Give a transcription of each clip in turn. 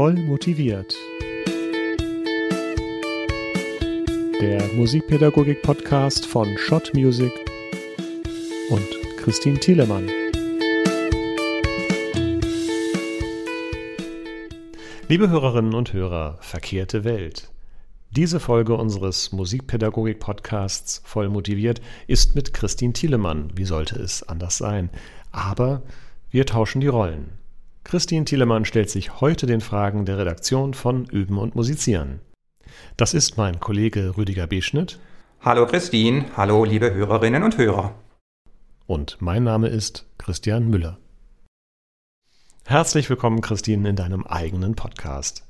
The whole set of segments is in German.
Voll motiviert. Der Musikpädagogik-Podcast von Schott Music und Christine Thielemann. Liebe Hörerinnen und Hörer, verkehrte Welt. Diese Folge unseres Musikpädagogik-Podcasts Voll motiviert ist mit Christine Thielemann. Wie sollte es anders sein? Aber wir tauschen die Rollen. Christine Thielemann stellt sich heute den Fragen der Redaktion von Üben und Musizieren. Das ist mein Kollege Rüdiger Beschnitt. Hallo Christine, hallo liebe Hörerinnen und Hörer. Und mein Name ist Christian Müller. Herzlich willkommen, Christine, in deinem eigenen Podcast.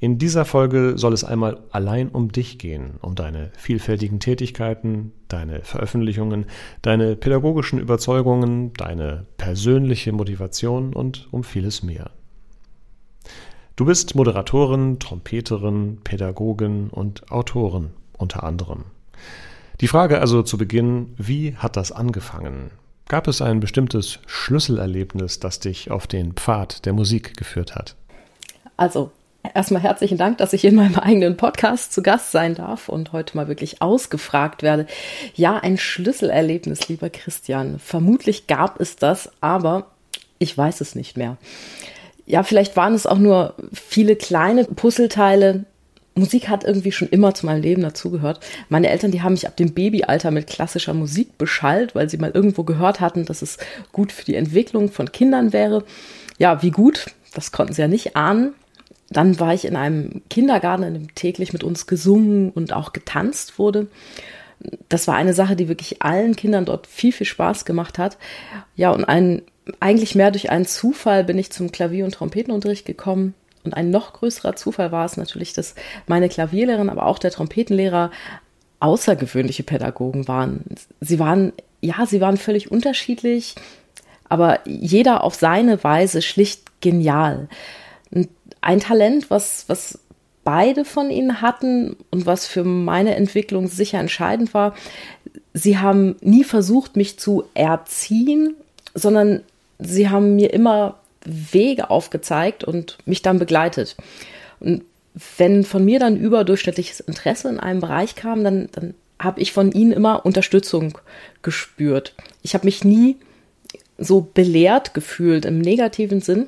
In dieser Folge soll es einmal allein um dich gehen, um deine vielfältigen Tätigkeiten, deine Veröffentlichungen, deine pädagogischen Überzeugungen, deine persönliche Motivation und um vieles mehr. Du bist Moderatorin, Trompeterin, Pädagogin und Autorin unter anderem. Die Frage also zu Beginn, wie hat das angefangen? Gab es ein bestimmtes Schlüsselerlebnis, das dich auf den Pfad der Musik geführt hat? Also erstmal herzlichen Dank, dass ich in meinem eigenen Podcast zu Gast sein darf und heute mal wirklich ausgefragt werde. Ja, ein Schlüsselerlebnis, lieber Christian. Vermutlich gab es das, aber ich weiß es nicht mehr. Ja, vielleicht waren es auch nur viele kleine Puzzleteile, Musik hat irgendwie schon immer zu meinem Leben dazugehört. Meine Eltern, die haben mich ab dem Babyalter mit klassischer Musik beschallt, weil sie mal irgendwo gehört hatten, dass es gut für die Entwicklung von Kindern wäre. Ja, wie gut, das konnten sie ja nicht ahnen. Dann war ich in einem Kindergarten, in dem täglich mit uns gesungen und auch getanzt wurde. Das war eine Sache, die wirklich allen Kindern dort viel, viel Spaß gemacht hat. Ja, und ein, eigentlich mehr durch einen Zufall bin ich zum Klavier- und Trompetenunterricht gekommen. Und ein noch größerer Zufall war es natürlich, dass meine Klavierlehrerin, aber auch der Trompetenlehrer außergewöhnliche Pädagogen waren. Sie waren, ja, sie waren völlig unterschiedlich, aber jeder auf seine Weise schlicht genial. Ein Talent, was, was beide von ihnen hatten und was für meine Entwicklung sicher entscheidend war, sie haben nie versucht, mich zu erziehen, sondern sie haben mir immer Wege aufgezeigt und mich dann begleitet. Und wenn von mir dann überdurchschnittliches Interesse in einem Bereich kam, dann, dann habe ich von ihnen immer Unterstützung gespürt. Ich habe mich nie so belehrt gefühlt im negativen Sinn.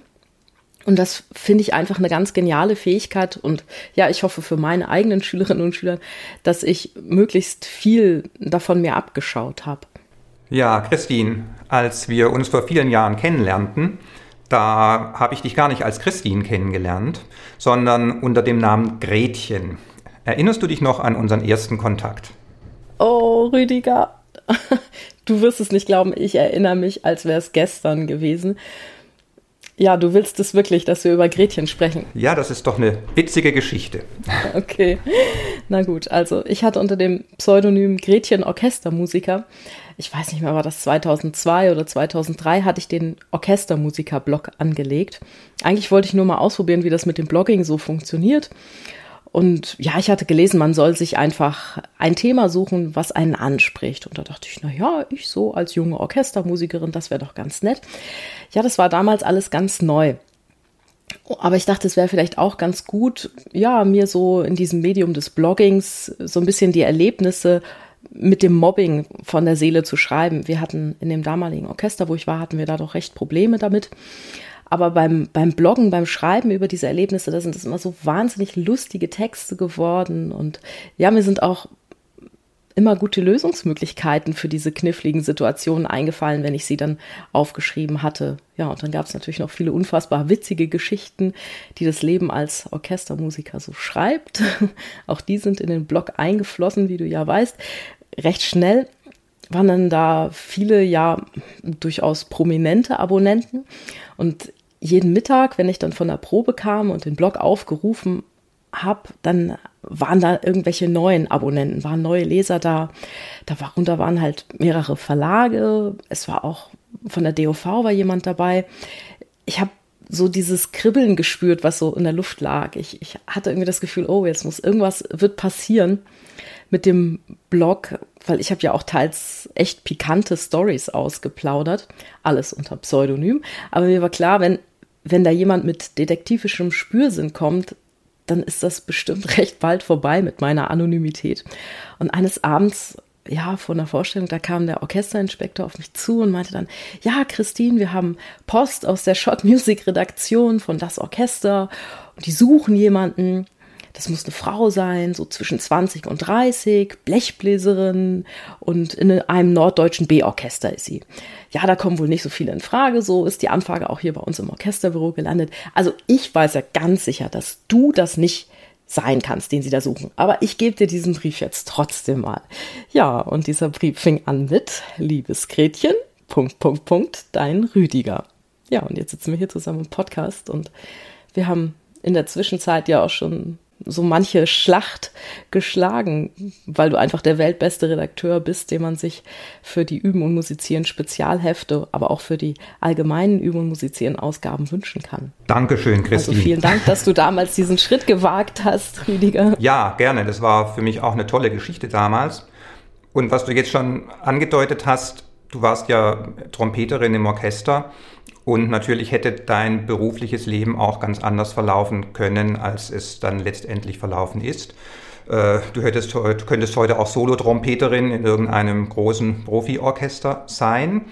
Und das finde ich einfach eine ganz geniale Fähigkeit. Und ja, ich hoffe für meine eigenen Schülerinnen und Schüler, dass ich möglichst viel davon mir abgeschaut habe. Ja, Christine, als wir uns vor vielen Jahren kennenlernten, da habe ich dich gar nicht als Christine kennengelernt, sondern unter dem Namen Gretchen. Erinnerst du dich noch an unseren ersten Kontakt? Oh, Rüdiger, du wirst es nicht glauben, ich erinnere mich, als wäre es gestern gewesen. Ja, du willst es wirklich, dass wir über Gretchen sprechen. Ja, das ist doch eine witzige Geschichte. Okay, na gut. Also ich hatte unter dem Pseudonym Gretchen Orchestermusiker ich weiß nicht mehr, war das 2002 oder 2003, hatte ich den Orchestermusiker-Blog angelegt. Eigentlich wollte ich nur mal ausprobieren, wie das mit dem Blogging so funktioniert. Und ja, ich hatte gelesen, man soll sich einfach ein Thema suchen, was einen anspricht. Und da dachte ich, na ja, ich so als junge Orchestermusikerin, das wäre doch ganz nett. Ja, das war damals alles ganz neu. Aber ich dachte, es wäre vielleicht auch ganz gut, ja, mir so in diesem Medium des Bloggings so ein bisschen die Erlebnisse mit dem Mobbing von der Seele zu schreiben. Wir hatten in dem damaligen Orchester, wo ich war, hatten wir da doch recht Probleme damit. Aber beim, beim Bloggen, beim Schreiben über diese Erlebnisse, da sind es immer so wahnsinnig lustige Texte geworden. Und ja, mir sind auch immer gute Lösungsmöglichkeiten für diese kniffligen Situationen eingefallen, wenn ich sie dann aufgeschrieben hatte. Ja, und dann gab es natürlich noch viele unfassbar witzige Geschichten, die das Leben als Orchestermusiker so schreibt. Auch die sind in den Blog eingeflossen, wie du ja weißt recht schnell waren dann da viele ja durchaus prominente Abonnenten. Und jeden Mittag, wenn ich dann von der Probe kam und den Blog aufgerufen habe, dann waren da irgendwelche neuen Abonnenten, waren neue Leser da. Darunter waren halt mehrere Verlage. Es war auch von der DOV war jemand dabei. Ich habe so dieses Kribbeln gespürt, was so in der Luft lag. Ich, ich hatte irgendwie das Gefühl, oh, jetzt muss irgendwas wird passieren mit dem Blog, weil ich habe ja auch teils echt pikante Stories ausgeplaudert, alles unter Pseudonym. Aber mir war klar, wenn wenn da jemand mit detektivischem Spürsinn kommt, dann ist das bestimmt recht bald vorbei mit meiner Anonymität. Und eines Abends, ja, vor einer Vorstellung, da kam der Orchesterinspektor auf mich zu und meinte dann, ja, Christine, wir haben Post aus der Shot Music Redaktion von das Orchester und die suchen jemanden. Das muss eine Frau sein, so zwischen 20 und 30, Blechbläserin und in einem norddeutschen B-Orchester ist sie. Ja, da kommen wohl nicht so viele in Frage, so ist die Anfrage auch hier bei uns im Orchesterbüro gelandet. Also ich weiß ja ganz sicher, dass du das nicht sein kannst, den sie da suchen. Aber ich gebe dir diesen Brief jetzt trotzdem mal. Ja, und dieser Brief fing an mit, liebes Gretchen, Punkt, Punkt, Punkt, dein Rüdiger. Ja, und jetzt sitzen wir hier zusammen im Podcast und wir haben in der Zwischenzeit ja auch schon so manche Schlacht geschlagen, weil du einfach der weltbeste Redakteur bist, den man sich für die Üben und Musizieren Spezialhefte, aber auch für die allgemeinen Üben und Musizieren Ausgaben wünschen kann. Dankeschön, Christine. Also vielen Dank, dass du damals diesen Schritt gewagt hast, Rüdiger. Ja, gerne. Das war für mich auch eine tolle Geschichte damals. Und was du jetzt schon angedeutet hast, du warst ja Trompeterin im Orchester und natürlich hätte dein berufliches Leben auch ganz anders verlaufen können, als es dann letztendlich verlaufen ist. Äh, du, hättest, du könntest heute auch Solo-Trompeterin in irgendeinem großen Profi-Orchester sein,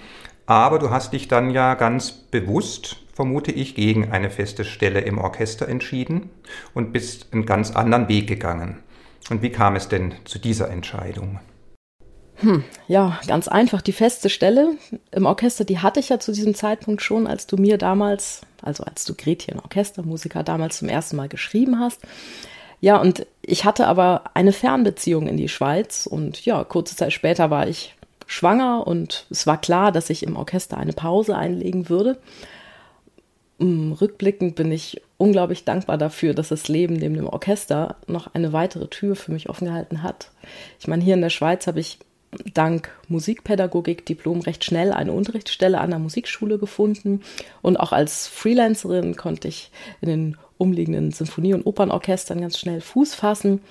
aber du hast dich dann ja ganz bewusst, vermute ich, gegen eine feste Stelle im Orchester entschieden und bist einen ganz anderen Weg gegangen. Und wie kam es denn zu dieser Entscheidung? Hm, ja, ganz einfach. Die feste Stelle im Orchester, die hatte ich ja zu diesem Zeitpunkt schon, als du mir damals, also als du Gretchen Orchestermusiker damals zum ersten Mal geschrieben hast. Ja, und ich hatte aber eine Fernbeziehung in die Schweiz und ja, kurze Zeit später war ich schwanger und es war klar, dass ich im Orchester eine Pause einlegen würde. Hm, rückblickend bin ich unglaublich dankbar dafür, dass das Leben neben dem Orchester noch eine weitere Tür für mich offen gehalten hat. Ich meine, hier in der Schweiz habe ich dank Musikpädagogik-Diplom recht schnell eine Unterrichtsstelle an der Musikschule gefunden. Und auch als Freelancerin konnte ich in den umliegenden Sinfonie- und Opernorchestern ganz schnell Fuß fassen.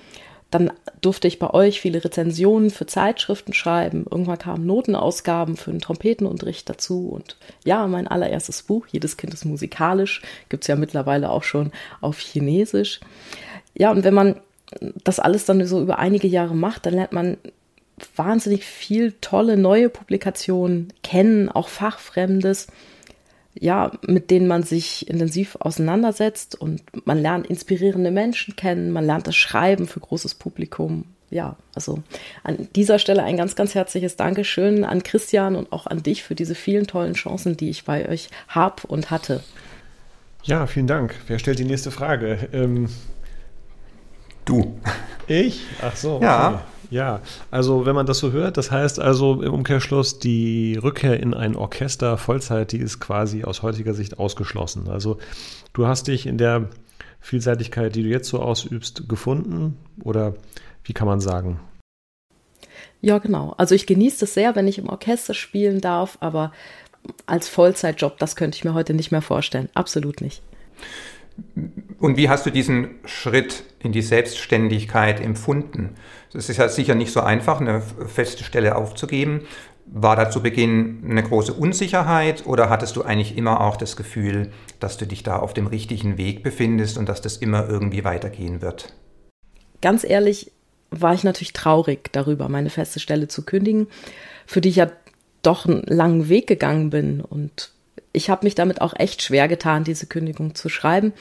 Dann durfte ich bei euch viele Rezensionen für Zeitschriften schreiben. Irgendwann kamen Notenausgaben für den Trompetenunterricht dazu. Und ja, mein allererstes Buch, Jedes Kind ist musikalisch, gibt es ja mittlerweile auch schon auf Chinesisch. Ja, und wenn man das alles dann so über einige Jahre macht, dann lernt man wahnsinnig viel tolle neue Publikationen kennen, auch Fachfremdes, ja, mit denen man sich intensiv auseinandersetzt und man lernt inspirierende Menschen kennen, man lernt das Schreiben für großes Publikum. Ja, also an dieser Stelle ein ganz, ganz herzliches Dankeschön an Christian und auch an dich für diese vielen tollen Chancen, die ich bei euch habe und hatte. Ja, vielen Dank. Wer stellt die nächste Frage? Ähm, du. Ich? Ach so. Okay. Ja. Also wenn man das so hört, das heißt also im Umkehrschluss, die Rückkehr in ein Orchester Vollzeit, die ist quasi aus heutiger Sicht ausgeschlossen. Also du hast dich in der Vielseitigkeit, die du jetzt so ausübst, gefunden oder wie kann man sagen? Ja, genau. Also ich genieße es sehr, wenn ich im Orchester spielen darf, aber als Vollzeitjob, das könnte ich mir heute nicht mehr vorstellen. Absolut nicht. Und wie hast du diesen Schritt in die Selbstständigkeit empfunden? Es ist ja sicher nicht so einfach, eine feste Stelle aufzugeben. War da zu Beginn eine große Unsicherheit oder hattest du eigentlich immer auch das Gefühl, dass du dich da auf dem richtigen Weg befindest und dass das immer irgendwie weitergehen wird? Ganz ehrlich war ich natürlich traurig darüber, meine feste Stelle zu kündigen, für die ich ja doch einen langen Weg gegangen bin und ich habe mich damit auch echt schwer getan, diese Kündigung zu schreiben.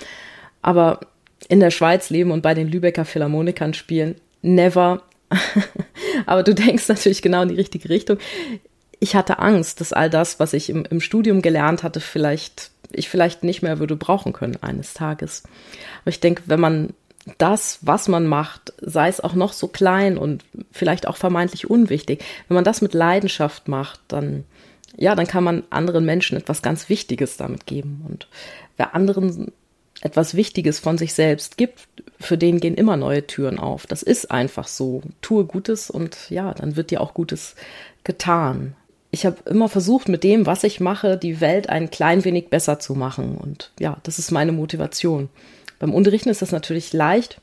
Aber in der Schweiz leben und bei den Lübecker Philharmonikern spielen, never. Aber du denkst natürlich genau in die richtige Richtung. Ich hatte Angst, dass all das, was ich im, im Studium gelernt hatte, vielleicht ich vielleicht nicht mehr würde brauchen können eines Tages. Aber ich denke, wenn man das, was man macht, sei es auch noch so klein und vielleicht auch vermeintlich unwichtig, wenn man das mit Leidenschaft macht, dann ja, dann kann man anderen Menschen etwas ganz Wichtiges damit geben. Und wer anderen etwas Wichtiges von sich selbst gibt, für den gehen immer neue Türen auf. Das ist einfach so. Tue Gutes und ja, dann wird dir auch Gutes getan. Ich habe immer versucht, mit dem, was ich mache, die Welt ein klein wenig besser zu machen. Und ja, das ist meine Motivation. Beim Unterrichten ist das natürlich leicht,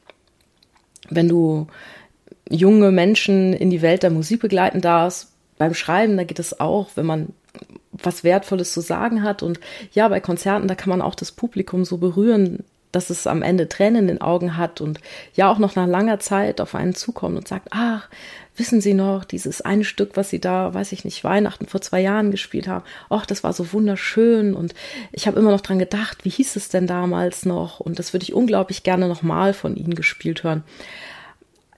wenn du junge Menschen in die Welt der Musik begleiten darfst. Beim Schreiben, da geht es auch, wenn man was Wertvolles zu sagen hat. Und ja, bei Konzerten, da kann man auch das Publikum so berühren, dass es am Ende Tränen in den Augen hat und ja auch noch nach langer Zeit auf einen zukommt und sagt, ach, wissen Sie noch, dieses eine Stück, was Sie da, weiß ich nicht, Weihnachten vor zwei Jahren gespielt haben, ach, das war so wunderschön und ich habe immer noch dran gedacht, wie hieß es denn damals noch und das würde ich unglaublich gerne nochmal von Ihnen gespielt hören.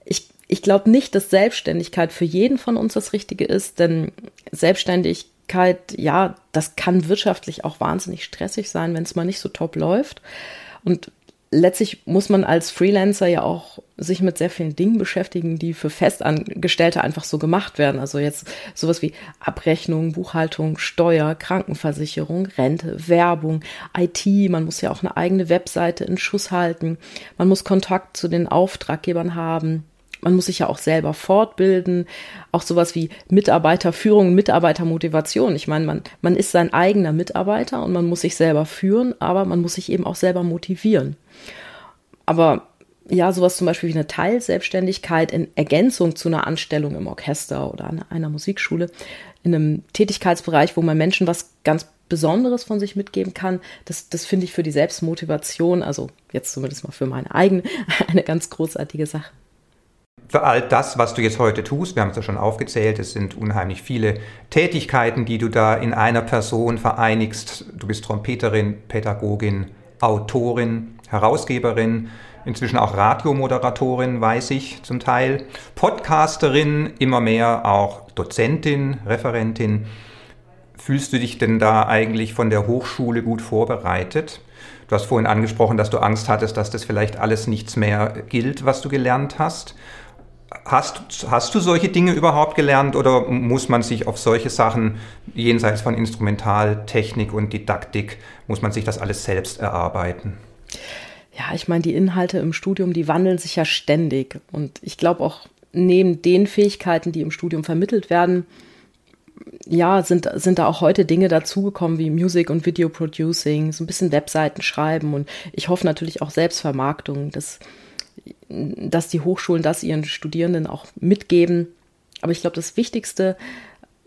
Ich, ich glaube nicht, dass Selbstständigkeit für jeden von uns das Richtige ist, denn Selbstständigkeit, ja, das kann wirtschaftlich auch wahnsinnig stressig sein, wenn es mal nicht so top läuft. Und letztlich muss man als Freelancer ja auch sich mit sehr vielen Dingen beschäftigen, die für Festangestellte einfach so gemacht werden. Also jetzt sowas wie Abrechnung, Buchhaltung, Steuer, Krankenversicherung, Rente, Werbung, IT. Man muss ja auch eine eigene Webseite in Schuss halten. Man muss Kontakt zu den Auftraggebern haben. Man muss sich ja auch selber fortbilden, auch sowas wie Mitarbeiterführung, Mitarbeitermotivation. Ich meine, man, man ist sein eigener Mitarbeiter und man muss sich selber führen, aber man muss sich eben auch selber motivieren. Aber ja, sowas zum Beispiel wie eine Teilselbstständigkeit in Ergänzung zu einer Anstellung im Orchester oder an einer Musikschule, in einem Tätigkeitsbereich, wo man Menschen was ganz Besonderes von sich mitgeben kann, das, das finde ich für die Selbstmotivation, also jetzt zumindest mal für meine eigene, eine ganz großartige Sache für all das, was du jetzt heute tust, wir haben es ja schon aufgezählt, es sind unheimlich viele Tätigkeiten, die du da in einer Person vereinigst. Du bist Trompeterin, Pädagogin, Autorin, Herausgeberin, inzwischen auch Radiomoderatorin, weiß ich zum Teil, Podcasterin, immer mehr auch Dozentin, Referentin. Fühlst du dich denn da eigentlich von der Hochschule gut vorbereitet? Du hast vorhin angesprochen, dass du Angst hattest, dass das vielleicht alles nichts mehr gilt, was du gelernt hast. Hast, hast du solche Dinge überhaupt gelernt oder muss man sich auf solche Sachen jenseits von Instrumentaltechnik und Didaktik, muss man sich das alles selbst erarbeiten? Ja, ich meine, die Inhalte im Studium, die wandeln sich ja ständig. Und ich glaube auch, neben den Fähigkeiten, die im Studium vermittelt werden, ja, sind, sind da auch heute Dinge dazugekommen wie Music und Video Producing, so ein bisschen Webseiten schreiben und ich hoffe natürlich auch Selbstvermarktung. Das, dass die Hochschulen das ihren Studierenden auch mitgeben. Aber ich glaube, das Wichtigste,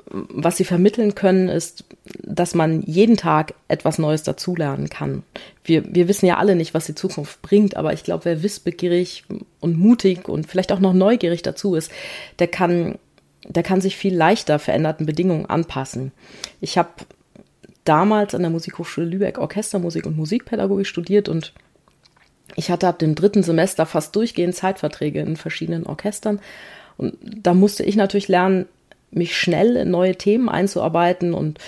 was sie vermitteln können, ist, dass man jeden Tag etwas Neues dazulernen kann. Wir, wir wissen ja alle nicht, was die Zukunft bringt, aber ich glaube, wer wissbegierig und mutig und vielleicht auch noch neugierig dazu ist, der kann, der kann sich viel leichter veränderten Bedingungen anpassen. Ich habe damals an der Musikhochschule Lübeck Orchestermusik und Musikpädagogik studiert und ich hatte ab dem dritten Semester fast durchgehend Zeitverträge in verschiedenen Orchestern. Und da musste ich natürlich lernen, mich schnell in neue Themen einzuarbeiten und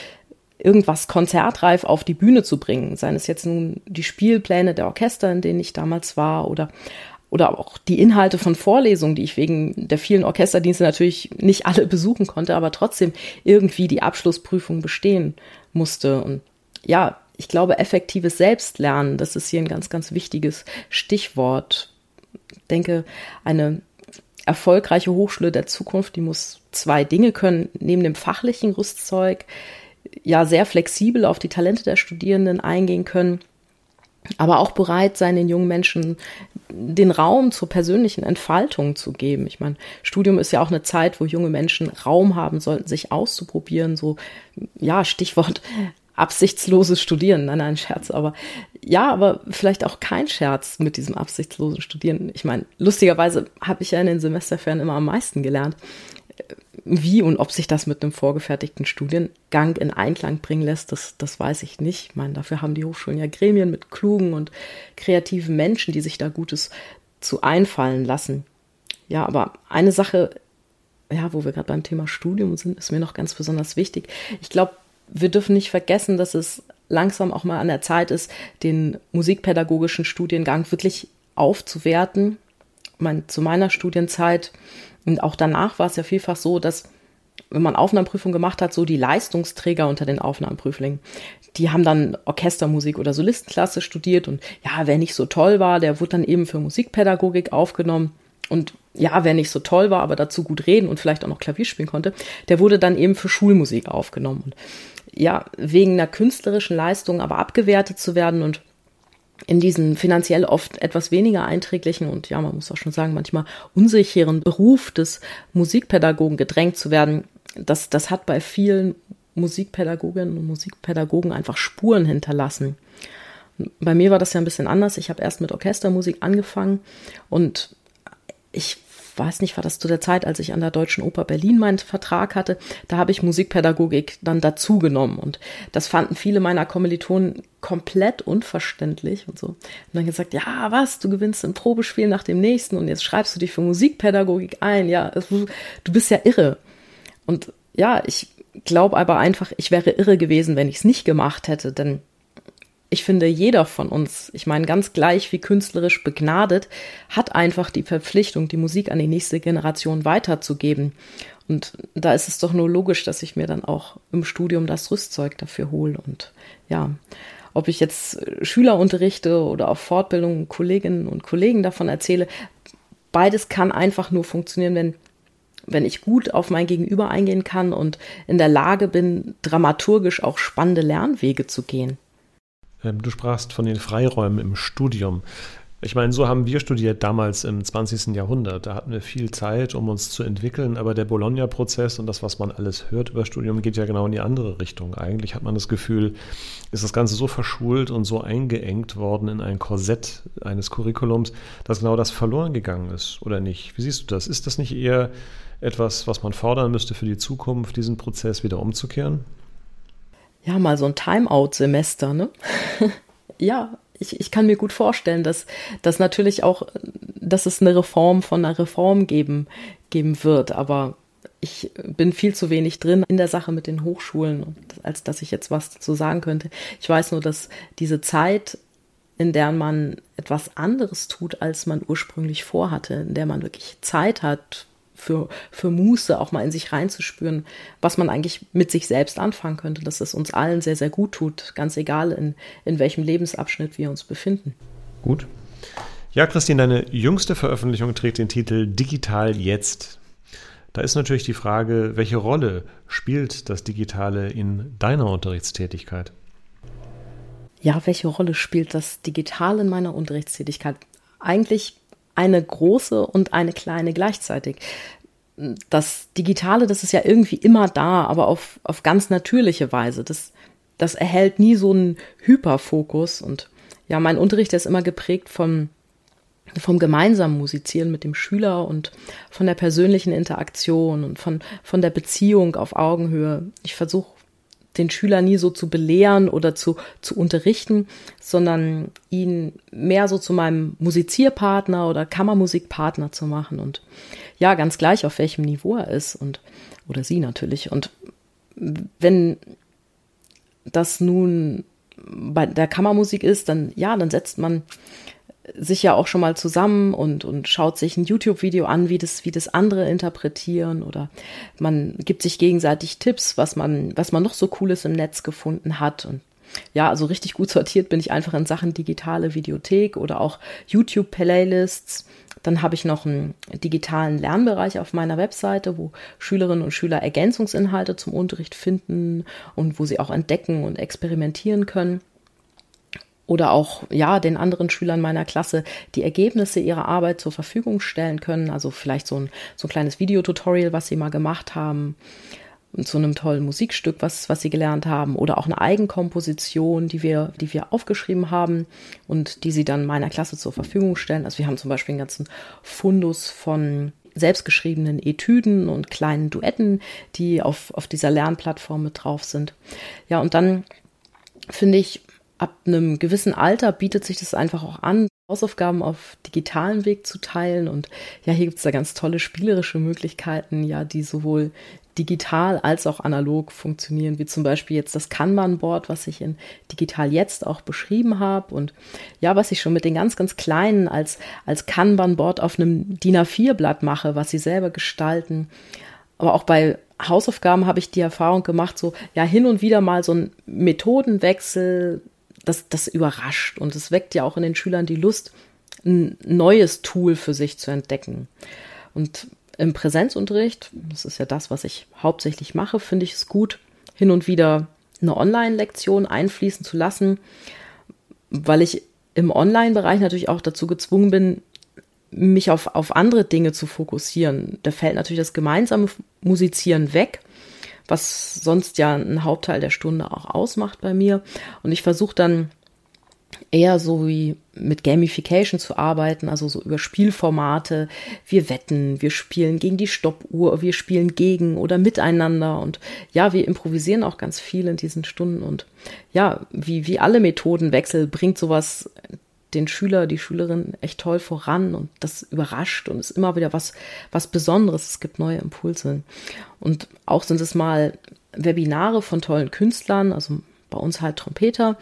irgendwas konzertreif auf die Bühne zu bringen. Seien es jetzt nun die Spielpläne der Orchester, in denen ich damals war, oder, oder auch die Inhalte von Vorlesungen, die ich wegen der vielen Orchesterdienste natürlich nicht alle besuchen konnte, aber trotzdem irgendwie die Abschlussprüfung bestehen musste. Und ja, ich glaube, effektives Selbstlernen, das ist hier ein ganz, ganz wichtiges Stichwort. Ich denke, eine erfolgreiche Hochschule der Zukunft, die muss zwei Dinge können, neben dem fachlichen Rüstzeug, ja, sehr flexibel auf die Talente der Studierenden eingehen können, aber auch bereit sein, den jungen Menschen den Raum zur persönlichen Entfaltung zu geben. Ich meine, Studium ist ja auch eine Zeit, wo junge Menschen Raum haben sollten, sich auszuprobieren. So, ja, Stichwort absichtsloses Studieren. Nein, nein, Scherz, aber ja, aber vielleicht auch kein Scherz mit diesem absichtslosen Studieren. Ich meine, lustigerweise habe ich ja in den Semesterferien immer am meisten gelernt. Wie und ob sich das mit einem vorgefertigten Studiengang in Einklang bringen lässt, das, das weiß ich nicht. Ich meine, dafür haben die Hochschulen ja Gremien mit klugen und kreativen Menschen, die sich da Gutes zu einfallen lassen. Ja, aber eine Sache, ja, wo wir gerade beim Thema Studium sind, ist mir noch ganz besonders wichtig. Ich glaube, wir dürfen nicht vergessen, dass es langsam auch mal an der Zeit ist, den musikpädagogischen Studiengang wirklich aufzuwerten. Meine, zu meiner Studienzeit und auch danach war es ja vielfach so, dass wenn man Aufnahmeprüfung gemacht hat, so die Leistungsträger unter den Aufnahmeprüflingen, die haben dann Orchestermusik oder Solistenklasse studiert und ja, wer nicht so toll war, der wurde dann eben für Musikpädagogik aufgenommen. Und ja, wer nicht so toll war, aber dazu gut reden und vielleicht auch noch Klavier spielen konnte, der wurde dann eben für Schulmusik aufgenommen. Und ja, wegen einer künstlerischen Leistung aber abgewertet zu werden und in diesen finanziell oft etwas weniger einträglichen und ja, man muss auch schon sagen, manchmal unsicheren Beruf des Musikpädagogen gedrängt zu werden, das, das hat bei vielen Musikpädagoginnen und Musikpädagogen einfach Spuren hinterlassen. Bei mir war das ja ein bisschen anders. Ich habe erst mit Orchestermusik angefangen und ich weiß nicht, war das zu der Zeit, als ich an der Deutschen Oper Berlin meinen Vertrag hatte, da habe ich Musikpädagogik dann dazugenommen und das fanden viele meiner Kommilitonen komplett unverständlich und so. Und dann gesagt, ja, was, du gewinnst ein Probespiel nach dem nächsten und jetzt schreibst du dich für Musikpädagogik ein, ja, du bist ja irre. Und ja, ich glaube aber einfach, ich wäre irre gewesen, wenn ich es nicht gemacht hätte, denn ich finde, jeder von uns, ich meine ganz gleich wie künstlerisch begnadet, hat einfach die Verpflichtung, die Musik an die nächste Generation weiterzugeben. Und da ist es doch nur logisch, dass ich mir dann auch im Studium das Rüstzeug dafür hole. Und ja, ob ich jetzt Schüler unterrichte oder auf Fortbildungen Kolleginnen und Kollegen davon erzähle, beides kann einfach nur funktionieren, wenn wenn ich gut auf mein Gegenüber eingehen kann und in der Lage bin, dramaturgisch auch spannende Lernwege zu gehen. Ähm, du sprachst von den Freiräumen im Studium. Ich meine, so haben wir studiert damals im 20. Jahrhundert. Da hatten wir viel Zeit, um uns zu entwickeln, aber der Bologna-Prozess und das, was man alles hört über Studium, geht ja genau in die andere Richtung. Eigentlich hat man das Gefühl, ist das Ganze so verschult und so eingeengt worden in ein Korsett eines Curriculums, dass genau das verloren gegangen ist, oder nicht? Wie siehst du das? Ist das nicht eher etwas, was man fordern müsste für die Zukunft, diesen Prozess wieder umzukehren? Ja, mal so ein Timeout-Semester, ne? ja, ich, ich kann mir gut vorstellen, dass, dass natürlich auch, dass es eine Reform von einer Reform geben, geben wird, aber ich bin viel zu wenig drin in der Sache mit den Hochschulen, als dass ich jetzt was dazu sagen könnte. Ich weiß nur, dass diese Zeit, in der man etwas anderes tut, als man ursprünglich vorhatte, in der man wirklich Zeit hat für, für Muße, auch mal in sich reinzuspüren, was man eigentlich mit sich selbst anfangen könnte, dass es uns allen sehr, sehr gut tut, ganz egal in, in welchem Lebensabschnitt wir uns befinden. Gut. Ja, Christine, deine jüngste Veröffentlichung trägt den Titel Digital jetzt. Da ist natürlich die Frage, welche Rolle spielt das Digitale in deiner Unterrichtstätigkeit? Ja, welche Rolle spielt das Digitale in meiner Unterrichtstätigkeit? Eigentlich eine große und eine kleine gleichzeitig. Das Digitale, das ist ja irgendwie immer da, aber auf, auf ganz natürliche Weise. Das, das erhält nie so einen Hyperfokus. Und ja, mein Unterricht ist immer geprägt vom, vom gemeinsamen Musizieren mit dem Schüler und von der persönlichen Interaktion und von, von der Beziehung auf Augenhöhe. Ich versuche den Schüler nie so zu belehren oder zu, zu unterrichten, sondern ihn mehr so zu meinem Musizierpartner oder Kammermusikpartner zu machen und ja, ganz gleich auf welchem Niveau er ist und oder sie natürlich. Und wenn das nun bei der Kammermusik ist, dann ja, dann setzt man sich ja auch schon mal zusammen und, und schaut sich ein YouTube-Video an, wie das, wie das andere interpretieren oder man gibt sich gegenseitig Tipps, was man, was man noch so Cooles im Netz gefunden hat und ja, also richtig gut sortiert bin ich einfach in Sachen digitale Videothek oder auch YouTube-Playlists. Dann habe ich noch einen digitalen Lernbereich auf meiner Webseite, wo Schülerinnen und Schüler Ergänzungsinhalte zum Unterricht finden und wo sie auch entdecken und experimentieren können oder auch ja den anderen Schülern meiner Klasse die Ergebnisse ihrer Arbeit zur Verfügung stellen können. Also vielleicht so ein, so ein kleines Videotutorial, was sie mal gemacht haben zu einem tollen Musikstück, was, was sie gelernt haben, oder auch eine Eigenkomposition, die wir, die wir aufgeschrieben haben und die sie dann meiner Klasse zur Verfügung stellen. Also wir haben zum Beispiel einen ganzen Fundus von selbstgeschriebenen Etüden und kleinen Duetten, die auf, auf dieser Lernplattform mit drauf sind. Ja, und dann finde ich, ab einem gewissen Alter bietet sich das einfach auch an, Hausaufgaben auf digitalen Weg zu teilen. Und ja, hier gibt es da ganz tolle spielerische Möglichkeiten, ja, die sowohl digital als auch analog funktionieren, wie zum Beispiel jetzt das Kanban-Board, was ich in Digital jetzt auch beschrieben habe und ja, was ich schon mit den ganz, ganz kleinen als, als Kanban-Board auf einem DIN A4-Blatt mache, was sie selber gestalten. Aber auch bei Hausaufgaben habe ich die Erfahrung gemacht, so ja, hin und wieder mal so ein Methodenwechsel, das, das überrascht und es weckt ja auch in den Schülern die Lust, ein neues Tool für sich zu entdecken. Und im Präsenzunterricht, das ist ja das, was ich hauptsächlich mache, finde ich es gut, hin und wieder eine Online-Lektion einfließen zu lassen, weil ich im Online-Bereich natürlich auch dazu gezwungen bin, mich auf, auf andere Dinge zu fokussieren. Da fällt natürlich das gemeinsame Musizieren weg was sonst ja einen Hauptteil der Stunde auch ausmacht bei mir. Und ich versuche dann eher so wie mit Gamification zu arbeiten, also so über Spielformate. Wir wetten, wir spielen gegen die Stoppuhr, wir spielen gegen oder miteinander und ja, wir improvisieren auch ganz viel in diesen Stunden und ja, wie, wie alle Methodenwechsel bringt sowas den Schüler, die Schülerin echt toll voran und das überrascht und ist immer wieder was, was Besonderes. Es gibt neue Impulse. Und auch sind es mal Webinare von tollen Künstlern, also bei uns halt Trompeter,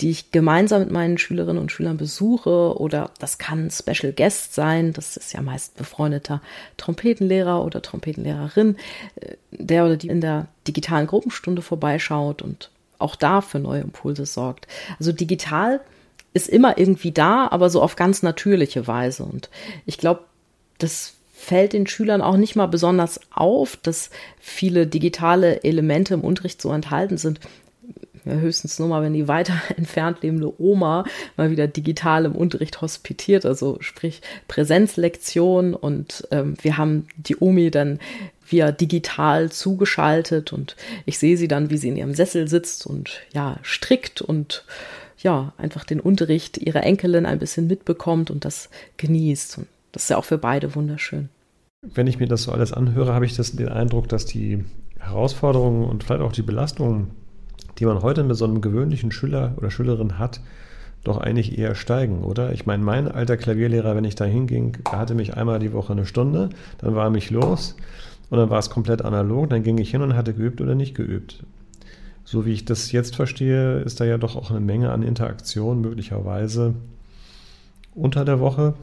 die ich gemeinsam mit meinen Schülerinnen und Schülern besuche oder das kann Special Guest sein, das ist ja meist befreundeter Trompetenlehrer oder Trompetenlehrerin, äh, der oder die in der digitalen Gruppenstunde vorbeischaut und auch da für neue Impulse sorgt. Also digital ist immer irgendwie da, aber so auf ganz natürliche Weise. Und ich glaube, das fällt den Schülern auch nicht mal besonders auf, dass viele digitale Elemente im Unterricht so enthalten sind. Ja, höchstens nur mal, wenn die weiter entfernt lebende Oma mal wieder digital im Unterricht hospitiert, also sprich Präsenzlektion und ähm, wir haben die Omi dann via digital zugeschaltet und ich sehe sie dann, wie sie in ihrem Sessel sitzt und ja, strickt und ja, einfach den Unterricht ihrer Enkelin ein bisschen mitbekommt und das genießt. Und das ist ja auch für beide wunderschön. Wenn ich mir das so alles anhöre, habe ich das, den Eindruck, dass die Herausforderungen und vielleicht auch die Belastungen, die man heute mit so einem gewöhnlichen Schüler oder Schülerin hat, doch eigentlich eher steigen, oder? Ich meine, mein alter Klavierlehrer, wenn ich da hinging, der hatte mich einmal die Woche eine Stunde, dann war er mich los und dann war es komplett analog, dann ging ich hin und hatte geübt oder nicht geübt. So wie ich das jetzt verstehe, ist da ja doch auch eine Menge an Interaktion möglicherweise unter der Woche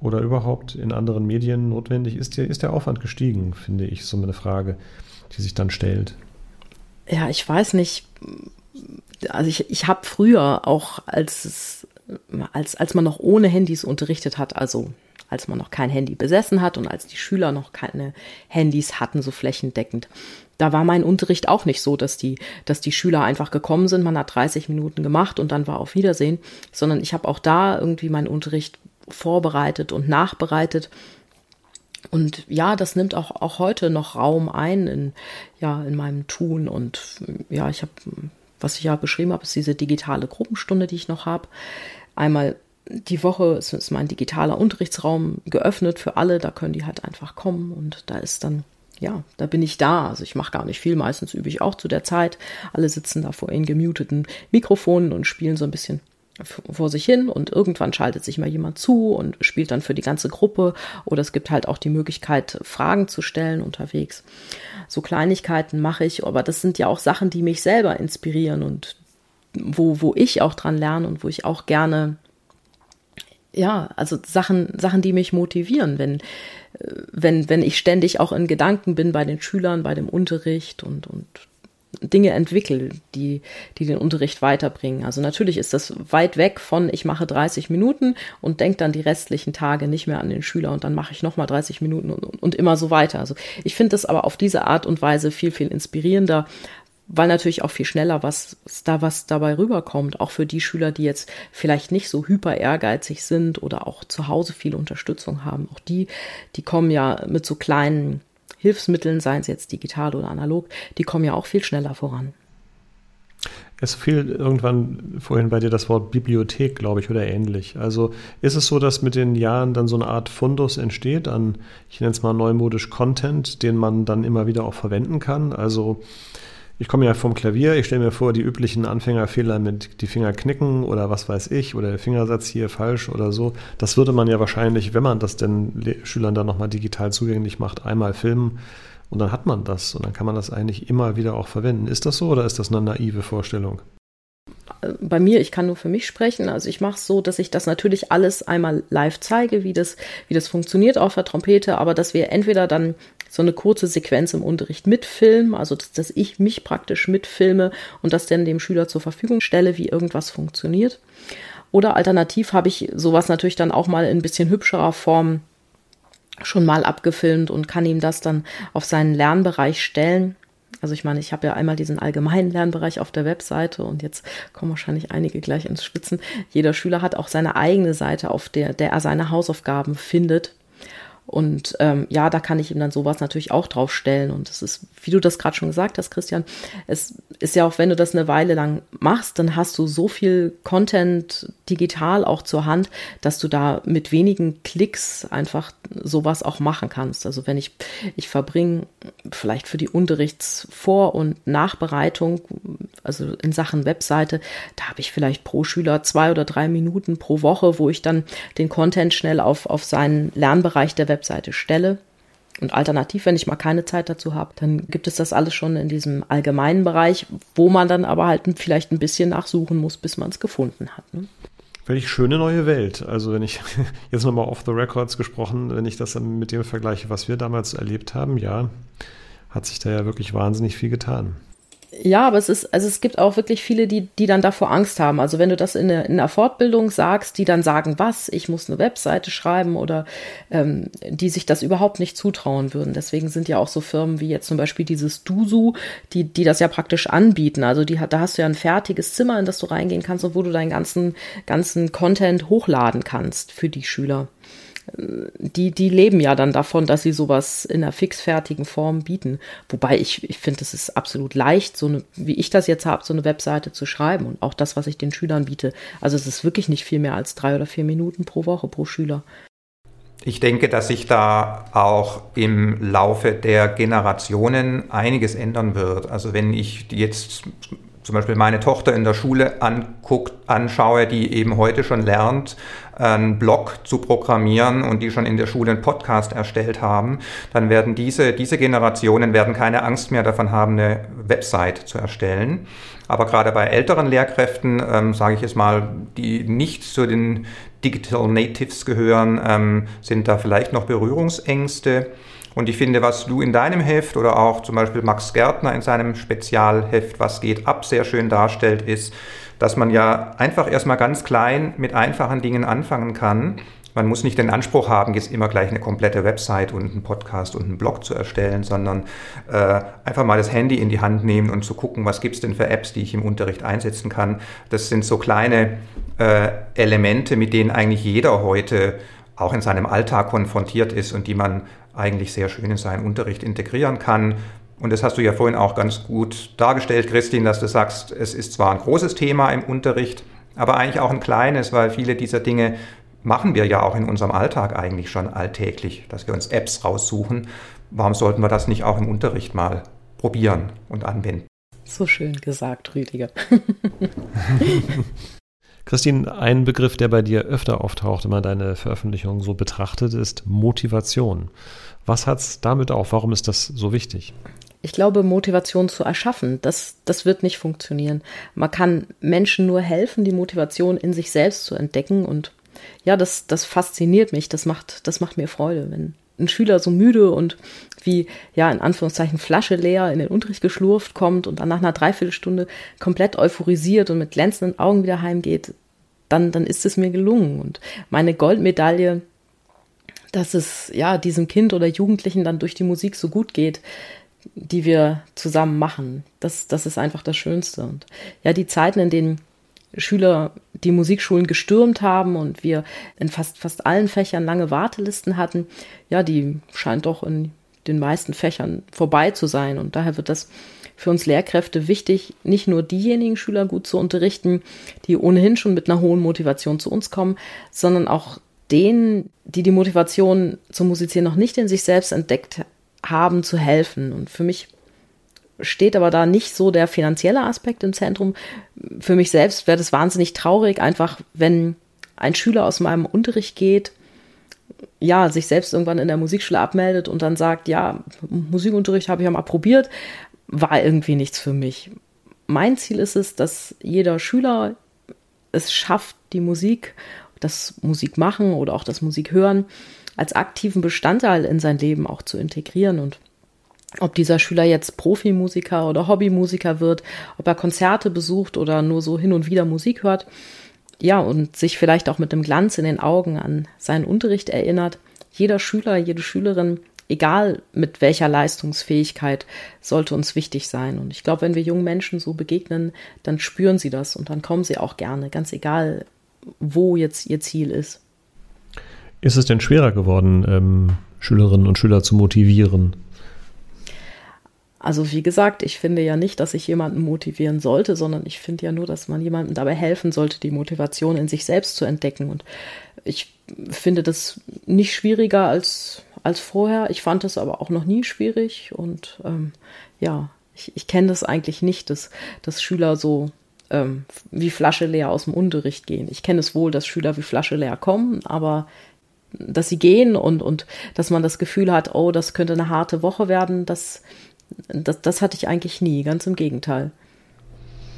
oder überhaupt in anderen Medien notwendig. Ist der, ist der Aufwand gestiegen, finde ich, so eine Frage, die sich dann stellt. Ja, ich weiß nicht. Also ich, ich habe früher auch, als es, als, als man noch ohne Handys unterrichtet hat, also als man noch kein Handy besessen hat und als die Schüler noch keine Handys hatten, so flächendeckend, da war mein Unterricht auch nicht so, dass die, dass die Schüler einfach gekommen sind, man hat 30 Minuten gemacht und dann war auf Wiedersehen, sondern ich habe auch da irgendwie meinen Unterricht vorbereitet und nachbereitet. Und ja, das nimmt auch, auch heute noch Raum ein in, ja, in meinem Tun. Und ja, ich habe, was ich ja beschrieben habe, ist diese digitale Gruppenstunde, die ich noch habe. Einmal die Woche ist, mein digitaler Unterrichtsraum geöffnet für alle, da können die halt einfach kommen und da ist dann ja, da bin ich da. Also ich mache gar nicht viel. Meistens übe ich auch zu der Zeit. Alle sitzen da vor ihren gemuteten Mikrofonen und spielen so ein bisschen vor sich hin und irgendwann schaltet sich mal jemand zu und spielt dann für die ganze Gruppe oder es gibt halt auch die Möglichkeit, Fragen zu stellen unterwegs. So Kleinigkeiten mache ich, aber das sind ja auch Sachen, die mich selber inspirieren und wo, wo ich auch dran lerne und wo ich auch gerne ja, also Sachen, Sachen, die mich motivieren, wenn, wenn, wenn ich ständig auch in Gedanken bin bei den Schülern, bei dem Unterricht und, und Dinge entwickle, die, die den Unterricht weiterbringen. Also natürlich ist das weit weg von, ich mache 30 Minuten und denke dann die restlichen Tage nicht mehr an den Schüler und dann mache ich nochmal 30 Minuten und, und immer so weiter. Also ich finde das aber auf diese Art und Weise viel, viel inspirierender, weil natürlich auch viel schneller was da was dabei rüberkommt, auch für die Schüler, die jetzt vielleicht nicht so hyper ehrgeizig sind oder auch zu Hause viel Unterstützung haben. Auch die, die kommen ja mit so kleinen Hilfsmitteln, seien es jetzt digital oder analog, die kommen ja auch viel schneller voran. Es fiel irgendwann vorhin bei dir das Wort Bibliothek, glaube ich, oder ähnlich. Also ist es so, dass mit den Jahren dann so eine Art Fundus entsteht an, ich nenne es mal neumodisch Content, den man dann immer wieder auch verwenden kann? Also ich komme ja vom Klavier, ich stelle mir vor, die üblichen Anfängerfehler mit die Finger knicken oder was weiß ich, oder der Fingersatz hier falsch oder so. Das würde man ja wahrscheinlich, wenn man das den Schülern dann nochmal digital zugänglich macht, einmal filmen und dann hat man das und dann kann man das eigentlich immer wieder auch verwenden. Ist das so oder ist das eine naive Vorstellung? bei mir, ich kann nur für mich sprechen. Also ich mache es so, dass ich das natürlich alles einmal live zeige, wie das, wie das funktioniert auf der Trompete, aber dass wir entweder dann so eine kurze Sequenz im Unterricht mitfilmen, also dass, dass ich mich praktisch mitfilme und das dann dem Schüler zur Verfügung stelle, wie irgendwas funktioniert. Oder alternativ habe ich sowas natürlich dann auch mal in ein bisschen hübscherer Form schon mal abgefilmt und kann ihm das dann auf seinen Lernbereich stellen. Also ich meine, ich habe ja einmal diesen allgemeinen Lernbereich auf der Webseite und jetzt kommen wahrscheinlich einige gleich ins Schwitzen. Jeder Schüler hat auch seine eigene Seite, auf der, der er seine Hausaufgaben findet. Und ähm, ja, da kann ich ihm dann sowas natürlich auch draufstellen. Und es ist, wie du das gerade schon gesagt hast, Christian, es ist ja auch, wenn du das eine Weile lang machst, dann hast du so viel Content digital auch zur Hand, dass du da mit wenigen Klicks einfach sowas auch machen kannst. Also wenn ich, ich verbringe vielleicht für die Unterrichtsvor- und Nachbereitung, also in Sachen Webseite, da habe ich vielleicht pro Schüler zwei oder drei Minuten pro Woche, wo ich dann den Content schnell auf, auf seinen Lernbereich der Webseite stelle. Und alternativ, wenn ich mal keine Zeit dazu habe, dann gibt es das alles schon in diesem allgemeinen Bereich, wo man dann aber halt vielleicht ein bisschen nachsuchen muss, bis man es gefunden hat. Ne? Welch schöne neue Welt. Also wenn ich jetzt nochmal off the records gesprochen, wenn ich das mit dem vergleiche, was wir damals erlebt haben, ja, hat sich da ja wirklich wahnsinnig viel getan. Ja, aber es ist, also es gibt auch wirklich viele, die, die dann davor Angst haben. Also wenn du das in, in einer Fortbildung sagst, die dann sagen, was, ich muss eine Webseite schreiben oder ähm, die sich das überhaupt nicht zutrauen würden. Deswegen sind ja auch so Firmen wie jetzt zum Beispiel dieses Dusu, die, die das ja praktisch anbieten. Also die, da hast du ja ein fertiges Zimmer, in das du reingehen kannst und wo du deinen ganzen, ganzen Content hochladen kannst für die Schüler die, die leben ja dann davon, dass sie sowas in einer fixfertigen Form bieten. Wobei ich, ich finde, es ist absolut leicht, so eine, wie ich das jetzt habe, so eine Webseite zu schreiben und auch das, was ich den Schülern biete. Also es ist wirklich nicht viel mehr als drei oder vier Minuten pro Woche pro Schüler. Ich denke, dass sich da auch im Laufe der Generationen einiges ändern wird. Also wenn ich jetzt zum Beispiel meine Tochter in der Schule anguckt, anschaue, die eben heute schon lernt, einen Blog zu programmieren und die schon in der Schule einen Podcast erstellt haben, dann werden diese, diese Generationen werden keine Angst mehr davon haben, eine Website zu erstellen. Aber gerade bei älteren Lehrkräften, ähm, sage ich jetzt mal, die nicht zu den Digital Natives gehören, ähm, sind da vielleicht noch Berührungsängste. Und ich finde, was du in deinem Heft oder auch zum Beispiel Max Gärtner in seinem Spezialheft Was geht ab sehr schön darstellt, ist, dass man ja einfach erstmal ganz klein mit einfachen Dingen anfangen kann. Man muss nicht den Anspruch haben, jetzt immer gleich eine komplette Website und einen Podcast und einen Blog zu erstellen, sondern äh, einfach mal das Handy in die Hand nehmen und zu gucken, was gibt es denn für Apps, die ich im Unterricht einsetzen kann. Das sind so kleine äh, Elemente, mit denen eigentlich jeder heute auch in seinem Alltag konfrontiert ist und die man eigentlich sehr schön in seinen Unterricht integrieren kann. Und das hast du ja vorhin auch ganz gut dargestellt, Christine, dass du sagst, es ist zwar ein großes Thema im Unterricht, aber eigentlich auch ein kleines, weil viele dieser Dinge machen wir ja auch in unserem Alltag eigentlich schon alltäglich, dass wir uns Apps raussuchen. Warum sollten wir das nicht auch im Unterricht mal probieren und anwenden? So schön gesagt, Rüdiger. Christine, ein Begriff, der bei dir öfter auftaucht, wenn man deine Veröffentlichungen so betrachtet, ist Motivation. Was hat es damit auf? Warum ist das so wichtig? Ich glaube, Motivation zu erschaffen, das, das wird nicht funktionieren. Man kann Menschen nur helfen, die Motivation in sich selbst zu entdecken. Und ja, das, das fasziniert mich, das macht, das macht mir Freude, wenn ein Schüler so müde und wie, ja, in Anführungszeichen Flasche leer in den Unterricht geschlurft kommt und dann nach einer Dreiviertelstunde komplett euphorisiert und mit glänzenden Augen wieder heimgeht, dann, dann ist es mir gelungen. Und meine Goldmedaille, dass es, ja, diesem Kind oder Jugendlichen dann durch die Musik so gut geht, die wir zusammen machen, das, das ist einfach das Schönste. Und ja, die Zeiten, in denen Schüler die Musikschulen gestürmt haben und wir in fast, fast allen Fächern lange Wartelisten hatten, ja, die scheint doch in den meisten Fächern vorbei zu sein. Und daher wird das für uns Lehrkräfte wichtig, nicht nur diejenigen Schüler gut zu unterrichten, die ohnehin schon mit einer hohen Motivation zu uns kommen, sondern auch denen, die die Motivation zum Musizieren noch nicht in sich selbst entdeckt haben, zu helfen. Und für mich steht aber da nicht so der finanzielle Aspekt im Zentrum. Für mich selbst wäre das wahnsinnig traurig, einfach wenn ein Schüler aus meinem Unterricht geht, ja, sich selbst irgendwann in der Musikschule abmeldet und dann sagt, ja, Musikunterricht habe ich ja mal probiert, war irgendwie nichts für mich. Mein Ziel ist es, dass jeder Schüler es schafft, die Musik, das Musikmachen oder auch das Musikhören als aktiven Bestandteil in sein Leben auch zu integrieren und ob dieser Schüler jetzt Profimusiker oder Hobbymusiker wird, ob er Konzerte besucht oder nur so hin und wieder Musik hört, ja, und sich vielleicht auch mit einem Glanz in den Augen an seinen Unterricht erinnert. Jeder Schüler, jede Schülerin, egal mit welcher Leistungsfähigkeit, sollte uns wichtig sein. Und ich glaube, wenn wir jungen Menschen so begegnen, dann spüren sie das und dann kommen sie auch gerne, ganz egal, wo jetzt ihr Ziel ist. Ist es denn schwerer geworden, ähm, Schülerinnen und Schüler zu motivieren? Also wie gesagt, ich finde ja nicht, dass ich jemanden motivieren sollte, sondern ich finde ja nur, dass man jemandem dabei helfen sollte, die Motivation in sich selbst zu entdecken. Und ich finde das nicht schwieriger als, als vorher. Ich fand es aber auch noch nie schwierig. Und ähm, ja, ich, ich kenne das eigentlich nicht, dass, dass Schüler so ähm, wie Flasche leer aus dem Unterricht gehen. Ich kenne es wohl, dass Schüler wie Flasche leer kommen, aber dass sie gehen und, und dass man das Gefühl hat, oh, das könnte eine harte Woche werden, das das, das hatte ich eigentlich nie, ganz im Gegenteil.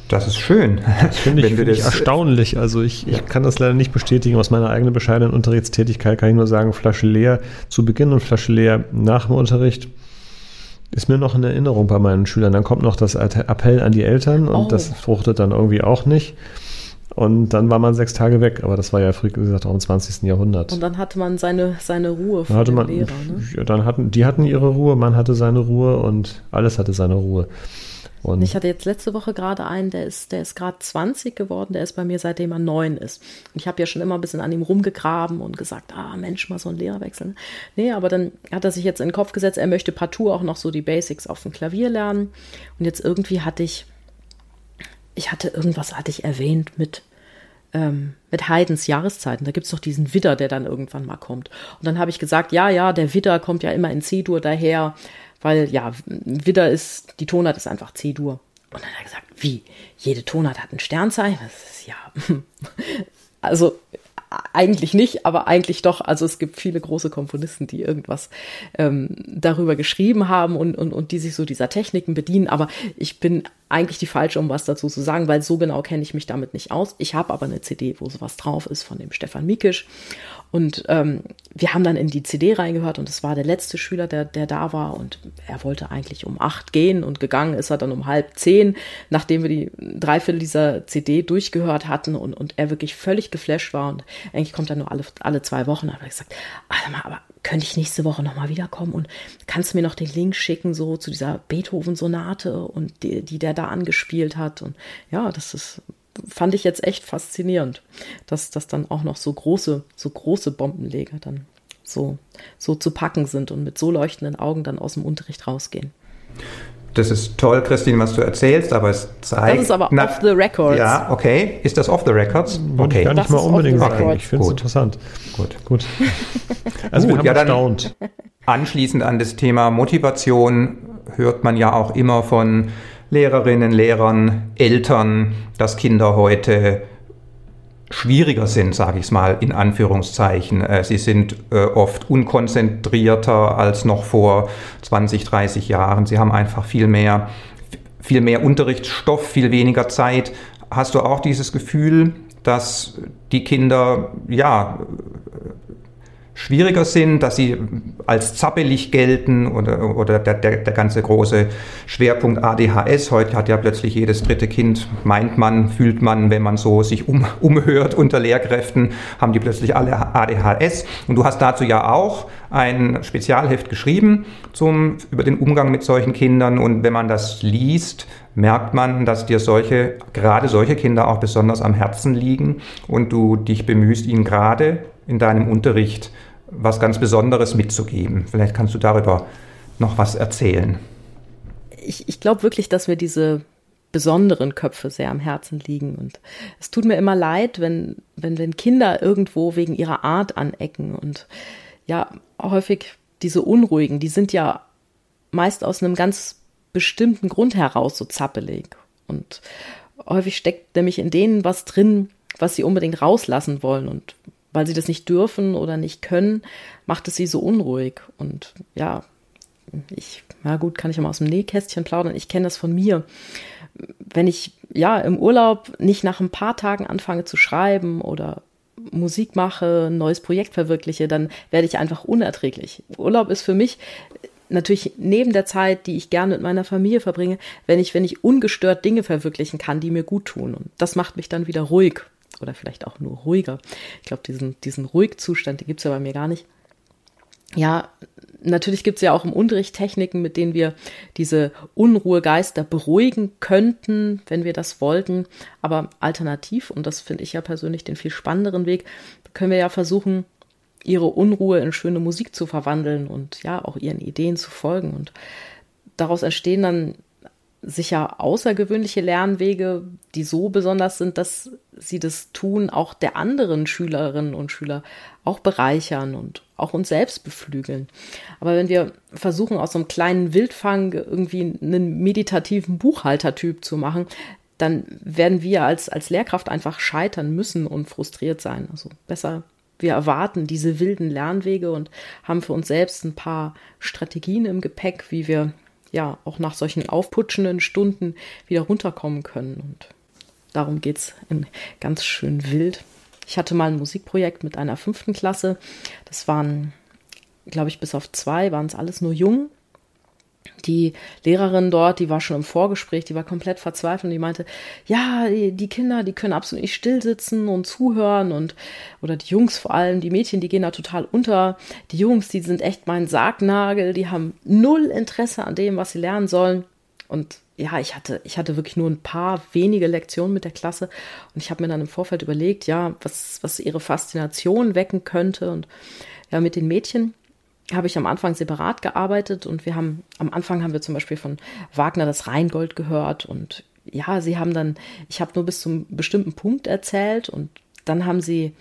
Das ist schön. Das finde ich, find ich erstaunlich. Also ich, ja. ich kann das leider nicht bestätigen. Aus meiner eigenen bescheidenen Unterrichtstätigkeit kann ich nur sagen, Flasche leer zu Beginn und Flasche leer nach dem Unterricht ist mir noch in Erinnerung bei meinen Schülern. Dann kommt noch das Appell an die Eltern und oh. das fruchtet dann irgendwie auch nicht. Und dann war man sechs Tage weg, aber das war ja, wie gesagt, auch im 20. Jahrhundert. Und dann hatte man seine, seine Ruhe von hatte man, Lehrer. Ne? Ja, dann hatten, die hatten ihre Ruhe, man hatte seine Ruhe und alles hatte seine Ruhe. Und ich hatte jetzt letzte Woche gerade einen, der ist, der ist gerade 20 geworden, der ist bei mir seitdem er neun ist. Und ich habe ja schon immer ein bisschen an ihm rumgegraben und gesagt, ah Mensch, mal so ein Lehrer wechseln. Nee, aber dann hat er sich jetzt in den Kopf gesetzt, er möchte partout auch noch so die Basics auf dem Klavier lernen. Und jetzt irgendwie hatte ich, ich hatte irgendwas, hatte ich erwähnt mit ähm, mit Haydns Jahreszeiten. Da gibt es doch diesen Widder, der dann irgendwann mal kommt. Und dann habe ich gesagt, ja, ja, der Widder kommt ja immer in C-Dur daher, weil ja, Widder ist, die Tonart ist einfach C-Dur. Und dann hat er gesagt, wie? Jede Tonart hat ein Sternzeichen? Das ist ja. also eigentlich nicht, aber eigentlich doch. Also es gibt viele große Komponisten, die irgendwas ähm, darüber geschrieben haben und, und, und die sich so dieser Techniken bedienen. Aber ich bin eigentlich die falsche, um was dazu zu sagen, weil so genau kenne ich mich damit nicht aus. Ich habe aber eine CD, wo sowas drauf ist von dem Stefan Mikisch. Und ähm, wir haben dann in die CD reingehört und es war der letzte Schüler, der, der da war und er wollte eigentlich um acht gehen und gegangen ist er dann um halb zehn, nachdem wir die Dreiviertel dieser CD durchgehört hatten und, und er wirklich völlig geflasht war und eigentlich kommt er nur alle, alle zwei Wochen. Habe ich gesagt, mal, aber könnte ich nächste Woche nochmal wiederkommen und kannst du mir noch den Link schicken, so zu dieser Beethoven-Sonate und die, die der da angespielt hat. Und ja, das ist fand ich jetzt echt faszinierend, dass das dann auch noch so große, so große Bombenleger dann so, so zu packen sind und mit so leuchtenden Augen dann aus dem Unterricht rausgehen. Das ist toll, Christine, was du erzählst, aber es zeigt. Das ist aber na, off the records. Ja, okay. Ist das off the records? Okay. Ich gar nicht das mal unbedingt sagen. Ich finde es interessant. Gut. Gut. Also Gut, wir haben ja, erstaunt. Anschließend an das Thema Motivation hört man ja auch immer von Lehrerinnen, Lehrern, Eltern, dass Kinder heute schwieriger sind, sage ich es mal in Anführungszeichen. Äh, sie sind äh, oft unkonzentrierter als noch vor 20, 30 Jahren. Sie haben einfach viel mehr, viel mehr Unterrichtsstoff, viel weniger Zeit. Hast du auch dieses Gefühl, dass die Kinder ja schwieriger sind, dass sie als zappelig gelten oder, oder der, der, der ganze große Schwerpunkt ADHS. Heute hat ja plötzlich jedes dritte Kind, meint man, fühlt man, wenn man so sich um, umhört unter Lehrkräften, haben die plötzlich alle ADHS. Und du hast dazu ja auch ein Spezialheft geschrieben zum, über den Umgang mit solchen Kindern. Und wenn man das liest, merkt man, dass dir solche, gerade solche Kinder auch besonders am Herzen liegen und du dich bemühst, ihnen gerade in deinem Unterricht was ganz Besonderes mitzugeben. Vielleicht kannst du darüber noch was erzählen. Ich, ich glaube wirklich, dass mir diese besonderen Köpfe sehr am Herzen liegen. Und es tut mir immer leid, wenn, wenn, wenn Kinder irgendwo wegen ihrer Art anecken. Und ja, häufig diese Unruhigen, die sind ja meist aus einem ganz bestimmten Grund heraus so zappelig. Und häufig steckt nämlich in denen was drin, was sie unbedingt rauslassen wollen. Und weil sie das nicht dürfen oder nicht können, macht es sie so unruhig. Und ja, ich, na gut, kann ich mal aus dem Nähkästchen plaudern. Ich kenne das von mir. Wenn ich ja im Urlaub nicht nach ein paar Tagen anfange zu schreiben oder Musik mache, ein neues Projekt verwirkliche, dann werde ich einfach unerträglich. Urlaub ist für mich natürlich neben der Zeit, die ich gerne mit meiner Familie verbringe, wenn ich, wenn ich ungestört Dinge verwirklichen kann, die mir gut tun. Und das macht mich dann wieder ruhig oder vielleicht auch nur ruhiger. Ich glaube, diesen, diesen Ruhigzustand, den gibt es ja bei mir gar nicht. Ja, natürlich gibt es ja auch im Unterricht Techniken, mit denen wir diese Unruhegeister beruhigen könnten, wenn wir das wollten. Aber alternativ, und das finde ich ja persönlich den viel spannenderen Weg, können wir ja versuchen, ihre Unruhe in schöne Musik zu verwandeln und ja, auch ihren Ideen zu folgen. Und daraus entstehen dann sicher außergewöhnliche Lernwege, die so besonders sind, dass sie das Tun auch der anderen Schülerinnen und Schüler auch bereichern und auch uns selbst beflügeln. Aber wenn wir versuchen, aus so einem kleinen Wildfang irgendwie einen meditativen Buchhaltertyp zu machen, dann werden wir als, als Lehrkraft einfach scheitern müssen und frustriert sein. Also besser, wir erwarten diese wilden Lernwege und haben für uns selbst ein paar Strategien im Gepäck, wie wir ja auch nach solchen aufputschenden Stunden wieder runterkommen können. Und darum geht es in ganz schön wild. Ich hatte mal ein Musikprojekt mit einer fünften Klasse. Das waren, glaube ich, bis auf zwei waren es alles nur Jungen die Lehrerin dort, die war schon im Vorgespräch, die war komplett verzweifelt und die meinte, ja, die, Kinder, die können absolut nicht still sitzen und zuhören und, oder die Jungs vor allem, die Mädchen, die gehen da total unter. Die Jungs, die sind echt mein Sargnagel, die haben null Interesse an dem, was sie lernen sollen. Und ja, ich hatte, ich hatte wirklich nur ein paar wenige Lektionen mit der Klasse und ich habe mir dann im Vorfeld überlegt, ja, was, was ihre Faszination wecken könnte und ja, mit den Mädchen habe ich am Anfang separat gearbeitet und wir haben, am Anfang haben wir zum Beispiel von Wagner das Rheingold gehört und ja, sie haben dann, ich habe nur bis zum bestimmten Punkt erzählt und dann haben sie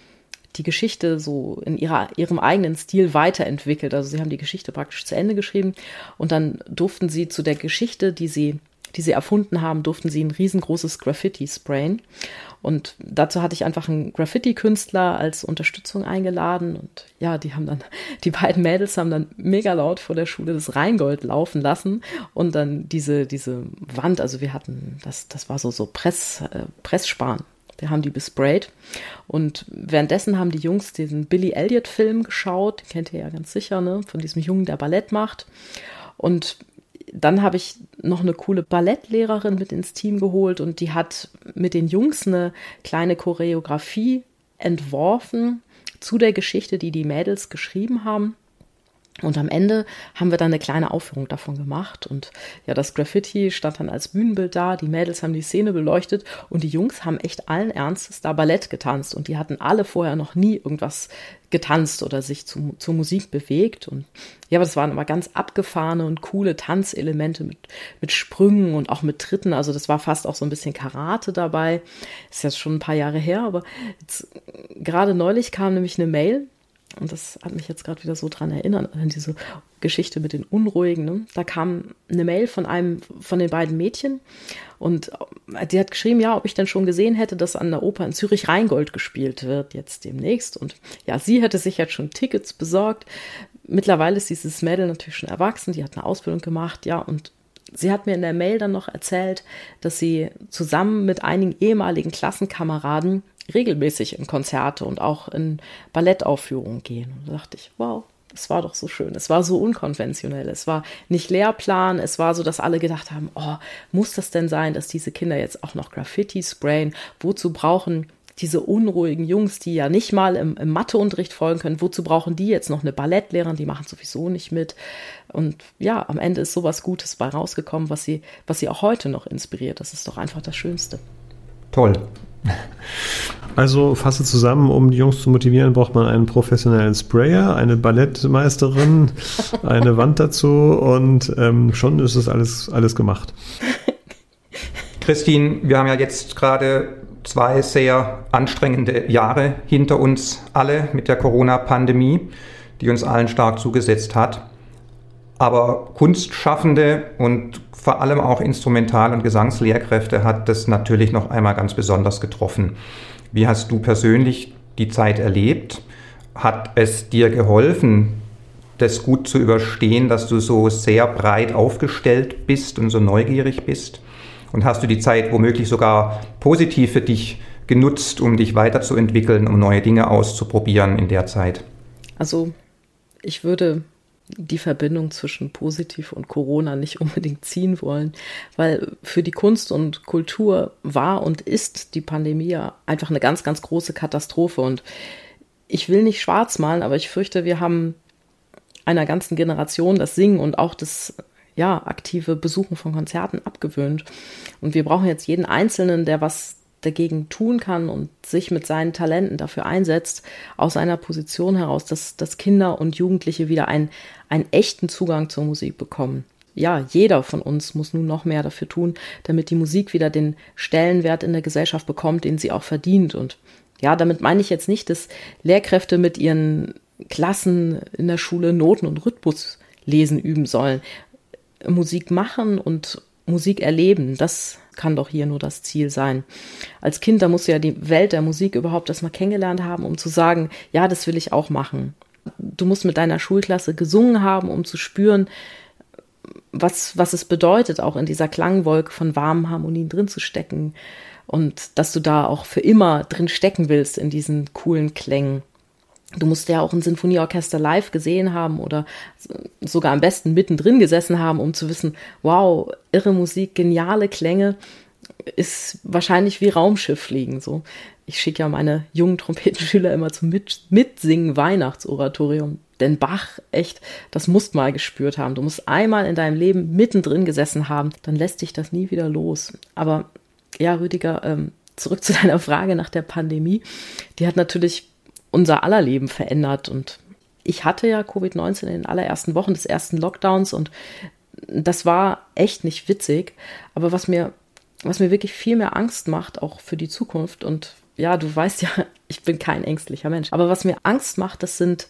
die Geschichte so in ihrer, ihrem eigenen Stil weiterentwickelt. Also sie haben die Geschichte praktisch zu Ende geschrieben und dann durften sie zu der Geschichte, die sie die sie erfunden haben, durften sie ein riesengroßes Graffiti sprayen. Und dazu hatte ich einfach einen Graffiti-Künstler als Unterstützung eingeladen. Und ja, die haben dann, die beiden Mädels haben dann mega laut vor der Schule das Rheingold laufen lassen und dann diese, diese Wand, also wir hatten, das, das war so, so Press, äh, Pressspan. Wir haben die besprayt. Und währenddessen haben die Jungs diesen Billy Elliot-Film geschaut, den kennt ihr ja ganz sicher, ne? Von diesem Jungen, der Ballett macht. Und dann habe ich noch eine coole Ballettlehrerin mit ins Team geholt und die hat mit den Jungs eine kleine Choreografie entworfen zu der Geschichte, die die Mädels geschrieben haben. Und am Ende haben wir dann eine kleine Aufführung davon gemacht. Und ja, das Graffiti stand dann als Bühnenbild da. Die Mädels haben die Szene beleuchtet und die Jungs haben echt allen Ernstes da Ballett getanzt. Und die hatten alle vorher noch nie irgendwas getanzt oder sich zu, zur Musik bewegt. Und ja, aber das waren aber ganz abgefahrene und coole Tanzelemente mit, mit Sprüngen und auch mit Tritten. Also das war fast auch so ein bisschen Karate dabei. Ist jetzt schon ein paar Jahre her, aber jetzt, gerade neulich kam nämlich eine Mail und das hat mich jetzt gerade wieder so dran erinnert, an diese Geschichte mit den Unruhigen. Ne? Da kam eine Mail von einem von den beiden Mädchen und die hat geschrieben, ja, ob ich denn schon gesehen hätte, dass an der Oper in Zürich Rheingold gespielt wird, jetzt demnächst. Und ja, sie hätte sich jetzt schon Tickets besorgt. Mittlerweile ist dieses Mädel natürlich schon erwachsen, die hat eine Ausbildung gemacht, ja, und sie hat mir in der Mail dann noch erzählt, dass sie zusammen mit einigen ehemaligen Klassenkameraden regelmäßig in Konzerte und auch in Ballettaufführungen gehen. Und da dachte ich, wow, das war doch so schön. Es war so unkonventionell. Es war nicht Lehrplan. Es war so, dass alle gedacht haben, oh, muss das denn sein, dass diese Kinder jetzt auch noch Graffiti sprayen? Wozu brauchen diese unruhigen Jungs, die ja nicht mal im, im Matheunterricht folgen können, wozu brauchen die jetzt noch eine Ballettlehrerin? Die machen sowieso nicht mit. Und ja, am Ende ist sowas Gutes bei rausgekommen, was sie, was sie auch heute noch inspiriert. Das ist doch einfach das Schönste. Toll. Also fasse zusammen, um die Jungs zu motivieren, braucht man einen professionellen Sprayer, eine Ballettmeisterin, eine Wand dazu und ähm, schon ist es alles, alles gemacht. Christine, wir haben ja jetzt gerade zwei sehr anstrengende Jahre hinter uns alle mit der Corona-Pandemie, die uns allen stark zugesetzt hat. Aber Kunstschaffende und vor allem auch Instrumental- und Gesangslehrkräfte hat das natürlich noch einmal ganz besonders getroffen. Wie hast du persönlich die Zeit erlebt? Hat es dir geholfen, das gut zu überstehen, dass du so sehr breit aufgestellt bist und so neugierig bist? Und hast du die Zeit womöglich sogar positiv für dich genutzt, um dich weiterzuentwickeln, um neue Dinge auszuprobieren in der Zeit? Also ich würde die Verbindung zwischen positiv und Corona nicht unbedingt ziehen wollen, weil für die Kunst und Kultur war und ist die Pandemie ja einfach eine ganz, ganz große Katastrophe. Und ich will nicht schwarz malen, aber ich fürchte, wir haben einer ganzen Generation das Singen und auch das ja, aktive Besuchen von Konzerten abgewöhnt. Und wir brauchen jetzt jeden Einzelnen, der was dagegen tun kann und sich mit seinen Talenten dafür einsetzt, aus einer Position heraus, dass, dass Kinder und Jugendliche wieder einen, einen echten Zugang zur Musik bekommen. Ja, jeder von uns muss nun noch mehr dafür tun, damit die Musik wieder den Stellenwert in der Gesellschaft bekommt, den sie auch verdient. Und ja, damit meine ich jetzt nicht, dass Lehrkräfte mit ihren Klassen in der Schule Noten und Rhythmus lesen üben sollen. Musik machen und Musik erleben, das kann doch hier nur das Ziel sein. Als Kind, da musst du ja die Welt der Musik überhaupt erstmal kennengelernt haben, um zu sagen, ja, das will ich auch machen. Du musst mit deiner Schulklasse gesungen haben, um zu spüren, was, was es bedeutet, auch in dieser Klangwolke von warmen Harmonien drin zu stecken und dass du da auch für immer drin stecken willst in diesen coolen Klängen. Du musst ja auch ein Sinfonieorchester live gesehen haben oder sogar am besten mittendrin gesessen haben, um zu wissen, wow, irre Musik, geniale Klänge, ist wahrscheinlich wie Raumschiff fliegen. So, ich schicke ja meine jungen Trompetenschüler immer zum Mit Mitsingen Weihnachtsoratorium. Denn Bach, echt, das musst mal gespürt haben. Du musst einmal in deinem Leben mittendrin gesessen haben, dann lässt dich das nie wieder los. Aber ja, Rüdiger, ähm, zurück zu deiner Frage nach der Pandemie. Die hat natürlich unser aller Leben verändert. Und ich hatte ja Covid-19 in den allerersten Wochen des ersten Lockdowns und das war echt nicht witzig. Aber was mir, was mir wirklich viel mehr Angst macht, auch für die Zukunft und ja, du weißt ja, ich bin kein ängstlicher Mensch. Aber was mir Angst macht, das sind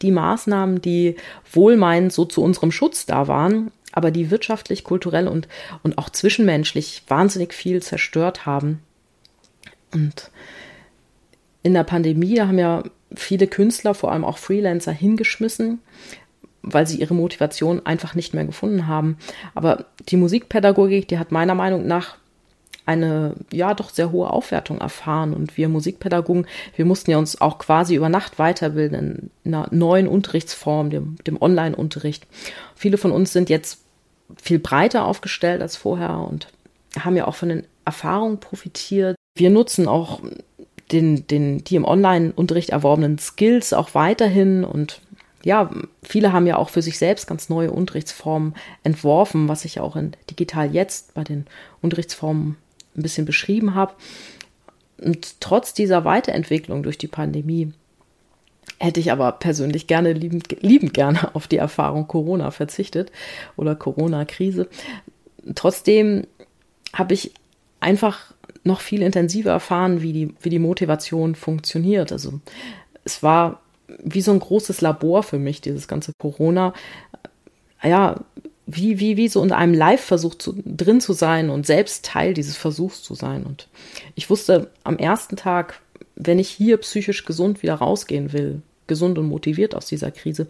die Maßnahmen, die wohlmeinend so zu unserem Schutz da waren, aber die wirtschaftlich, kulturell und, und auch zwischenmenschlich wahnsinnig viel zerstört haben. Und in der Pandemie haben ja viele Künstler, vor allem auch Freelancer, hingeschmissen, weil sie ihre Motivation einfach nicht mehr gefunden haben. Aber die Musikpädagogik, die hat meiner Meinung nach eine ja doch sehr hohe Aufwertung erfahren. Und wir Musikpädagogen, wir mussten ja uns auch quasi über Nacht weiterbilden in einer neuen Unterrichtsform, dem, dem Online-Unterricht. Viele von uns sind jetzt viel breiter aufgestellt als vorher und haben ja auch von den Erfahrungen profitiert. Wir nutzen auch den, den, die im Online-Unterricht erworbenen Skills auch weiterhin und ja, viele haben ja auch für sich selbst ganz neue Unterrichtsformen entworfen, was ich auch in Digital jetzt bei den Unterrichtsformen ein bisschen beschrieben habe. Und trotz dieser Weiterentwicklung durch die Pandemie hätte ich aber persönlich gerne liebend, liebend gerne auf die Erfahrung Corona verzichtet oder Corona-Krise. Trotzdem habe ich einfach noch viel intensiver erfahren, wie die, wie die Motivation funktioniert. Also es war wie so ein großes Labor für mich, dieses ganze Corona. Ja, wie, wie, wie so in einem Live-Versuch drin zu sein und selbst Teil dieses Versuchs zu sein. Und ich wusste am ersten Tag, wenn ich hier psychisch gesund wieder rausgehen will, gesund und motiviert aus dieser Krise,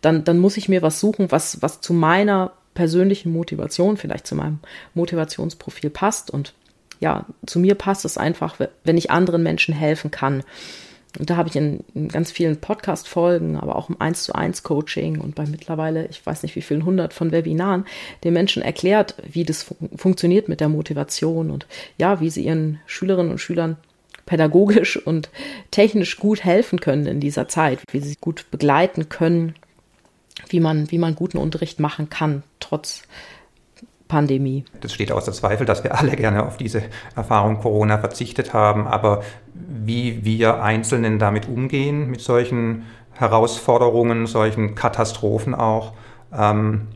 dann, dann muss ich mir was suchen, was, was zu meiner persönlichen Motivation, vielleicht zu meinem Motivationsprofil passt. Und ja, zu mir passt es einfach, wenn ich anderen Menschen helfen kann. Und da habe ich in, in ganz vielen Podcast-Folgen, aber auch im 1 zu 1 Coaching und bei mittlerweile, ich weiß nicht wie vielen hundert von Webinaren, den Menschen erklärt, wie das fun funktioniert mit der Motivation und ja, wie sie ihren Schülerinnen und Schülern pädagogisch und technisch gut helfen können in dieser Zeit, wie sie gut begleiten können, wie man, wie man guten Unterricht machen kann, trotz Pandemie. Das steht außer Zweifel, dass wir alle gerne auf diese Erfahrung Corona verzichtet haben, aber wie wir Einzelnen damit umgehen, mit solchen Herausforderungen, solchen Katastrophen auch, ähm,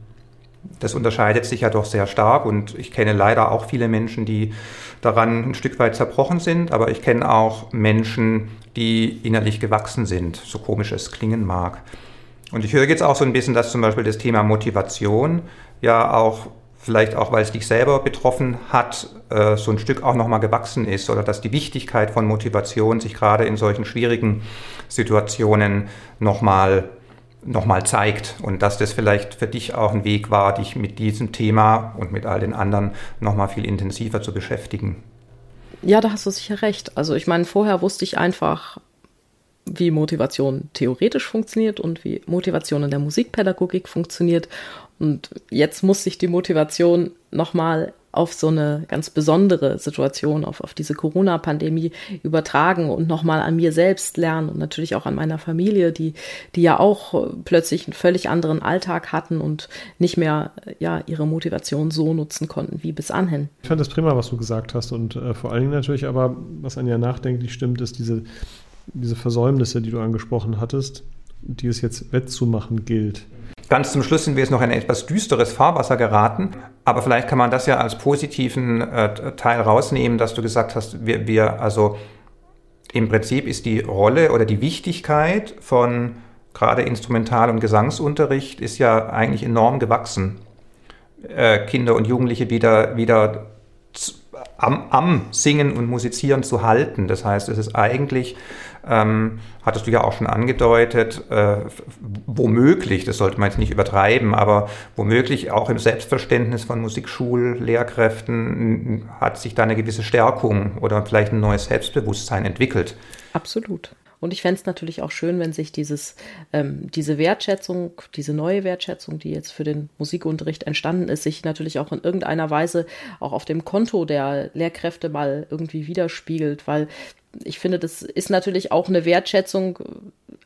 das unterscheidet sich ja doch sehr stark und ich kenne leider auch viele Menschen, die daran ein Stück weit zerbrochen sind, aber ich kenne auch Menschen, die innerlich gewachsen sind, so komisch es klingen mag. Und ich höre jetzt auch so ein bisschen, dass zum Beispiel das Thema Motivation ja auch vielleicht auch, weil es dich selber betroffen hat, äh, so ein Stück auch nochmal gewachsen ist oder dass die Wichtigkeit von Motivation sich gerade in solchen schwierigen Situationen nochmal noch mal zeigt und dass das vielleicht für dich auch ein Weg war, dich mit diesem Thema und mit all den anderen nochmal viel intensiver zu beschäftigen. Ja, da hast du sicher recht. Also ich meine, vorher wusste ich einfach, wie Motivation theoretisch funktioniert und wie Motivation in der Musikpädagogik funktioniert. Und jetzt muss sich die Motivation nochmal auf so eine ganz besondere Situation, auf, auf diese Corona-Pandemie übertragen und nochmal an mir selbst lernen und natürlich auch an meiner Familie, die, die ja auch plötzlich einen völlig anderen Alltag hatten und nicht mehr ja, ihre Motivation so nutzen konnten wie bis anhin. Ich fand das prima, was du gesagt hast und äh, vor allen Dingen natürlich aber, was an ja nachdenklich stimmt, ist diese, diese Versäumnisse, die du angesprochen hattest, die es jetzt wettzumachen gilt. Ganz zum Schluss sind wir jetzt noch in etwas düsteres Fahrwasser geraten, aber vielleicht kann man das ja als positiven äh, Teil rausnehmen, dass du gesagt hast, wir, wir, also im Prinzip ist die Rolle oder die Wichtigkeit von gerade Instrumental- und Gesangsunterricht ist ja eigentlich enorm gewachsen. Äh, Kinder und Jugendliche wieder, wieder am, am Singen und Musizieren zu halten. Das heißt, es ist eigentlich ähm, hattest du ja auch schon angedeutet, äh, womöglich, das sollte man jetzt nicht übertreiben, aber womöglich auch im Selbstverständnis von Musikschullehrkräften hat sich da eine gewisse Stärkung oder vielleicht ein neues Selbstbewusstsein entwickelt. Absolut. Und ich fände es natürlich auch schön, wenn sich dieses, ähm, diese Wertschätzung, diese neue Wertschätzung, die jetzt für den Musikunterricht entstanden ist, sich natürlich auch in irgendeiner Weise auch auf dem Konto der Lehrkräfte mal irgendwie widerspiegelt, weil ich finde, das ist natürlich auch eine Wertschätzung,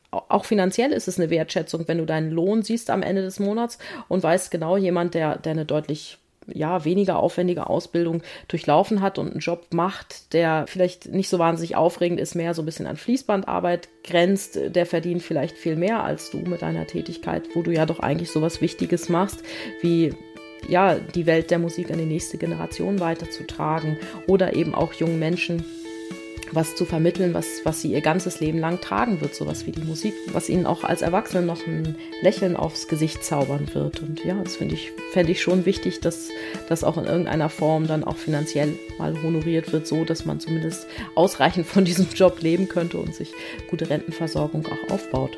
auch finanziell ist es eine Wertschätzung, wenn du deinen Lohn siehst am Ende des Monats und weißt genau, jemand, der, der eine deutlich ja, weniger aufwendige Ausbildung durchlaufen hat und einen Job macht, der vielleicht nicht so wahnsinnig aufregend ist, mehr so ein bisschen an Fließbandarbeit grenzt, der verdient vielleicht viel mehr als du mit deiner Tätigkeit, wo du ja doch eigentlich so was Wichtiges machst, wie ja, die Welt der Musik an die nächste Generation weiterzutragen oder eben auch jungen Menschen was zu vermitteln, was, was sie ihr ganzes Leben lang tragen wird, sowas wie die Musik, was ihnen auch als Erwachsene noch ein Lächeln aufs Gesicht zaubern wird. Und ja, das finde ich, fände ich schon wichtig, dass das auch in irgendeiner Form dann auch finanziell mal honoriert wird, so dass man zumindest ausreichend von diesem Job leben könnte und sich gute Rentenversorgung auch aufbaut.